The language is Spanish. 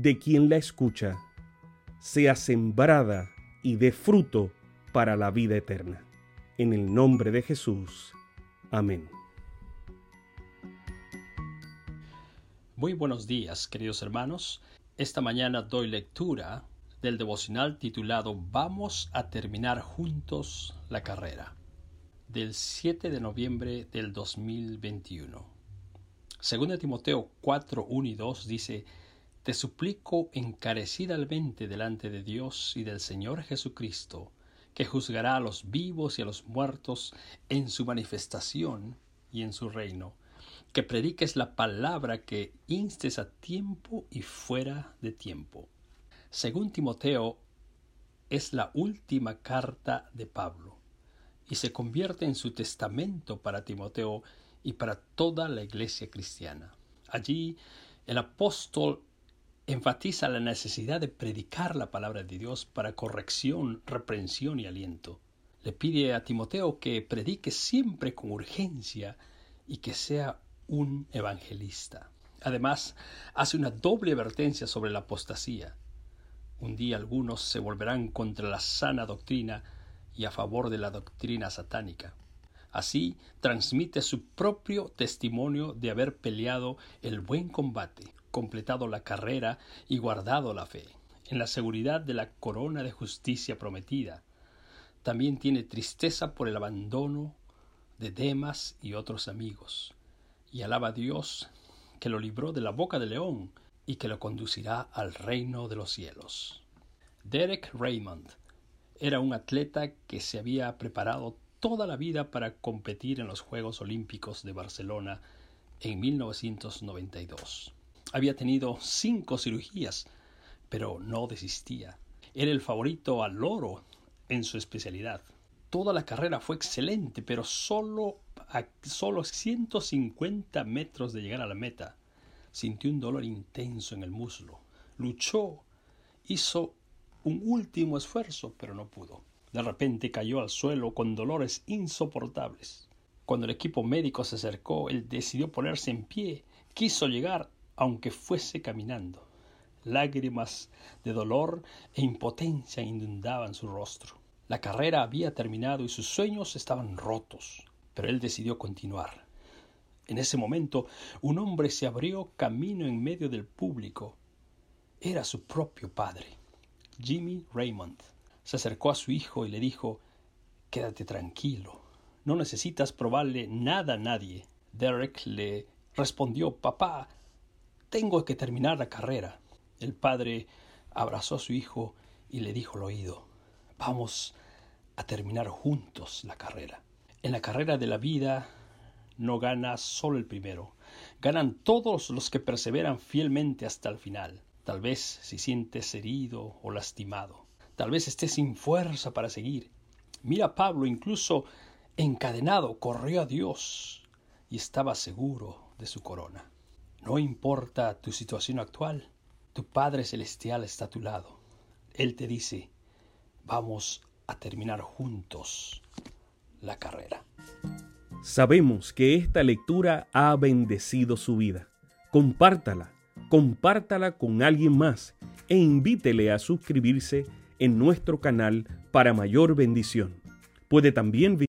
de quien la escucha, sea sembrada y dé fruto para la vida eterna. En el nombre de Jesús. Amén. Muy buenos días, queridos hermanos. Esta mañana doy lectura del devocional titulado Vamos a terminar juntos la carrera, del 7 de noviembre del 2021. Según Timoteo 4, 1 y 2 dice, Te suplico encarecidamente delante de Dios y del Señor Jesucristo, que juzgará a los vivos y a los muertos en su manifestación y en su reino, que prediques la palabra que instes a tiempo y fuera de tiempo según Timoteo, es la última carta de Pablo y se convierte en su testamento para Timoteo y para toda la iglesia cristiana. Allí el apóstol enfatiza la necesidad de predicar la palabra de Dios para corrección, reprensión y aliento. Le pide a Timoteo que predique siempre con urgencia y que sea un evangelista. Además, hace una doble advertencia sobre la apostasía. Un día algunos se volverán contra la sana doctrina y a favor de la doctrina satánica. Así transmite su propio testimonio de haber peleado el buen combate, completado la carrera y guardado la fe, en la seguridad de la corona de justicia prometida. También tiene tristeza por el abandono de Demas y otros amigos, y alaba a Dios que lo libró de la boca del león y que lo conducirá al reino de los cielos. Derek Raymond era un atleta que se había preparado toda la vida para competir en los Juegos Olímpicos de Barcelona en 1992. Había tenido cinco cirugías, pero no desistía. Era el favorito al oro en su especialidad. Toda la carrera fue excelente, pero solo a solo 150 metros de llegar a la meta sintió un dolor intenso en el muslo. Luchó, hizo un último esfuerzo, pero no pudo. De repente cayó al suelo con dolores insoportables. Cuando el equipo médico se acercó, él decidió ponerse en pie. Quiso llegar, aunque fuese caminando. Lágrimas de dolor e impotencia inundaban su rostro. La carrera había terminado y sus sueños estaban rotos, pero él decidió continuar. En ese momento un hombre se abrió camino en medio del público. Era su propio padre, Jimmy Raymond. Se acercó a su hijo y le dijo Quédate tranquilo, no necesitas probarle nada a nadie. Derek le respondió Papá, tengo que terminar la carrera. El padre abrazó a su hijo y le dijo al oído Vamos a terminar juntos la carrera. En la carrera de la vida no gana solo el primero, ganan todos los que perseveran fielmente hasta el final. Tal vez si sientes herido o lastimado, tal vez estés sin fuerza para seguir. Mira Pablo, incluso encadenado, corrió a Dios y estaba seguro de su corona. No importa tu situación actual, tu Padre Celestial está a tu lado. Él te dice, vamos a terminar juntos la carrera. Sabemos que esta lectura ha bendecido su vida. Compártala, compártala con alguien más e invítele a suscribirse en nuestro canal para mayor bendición. Puede también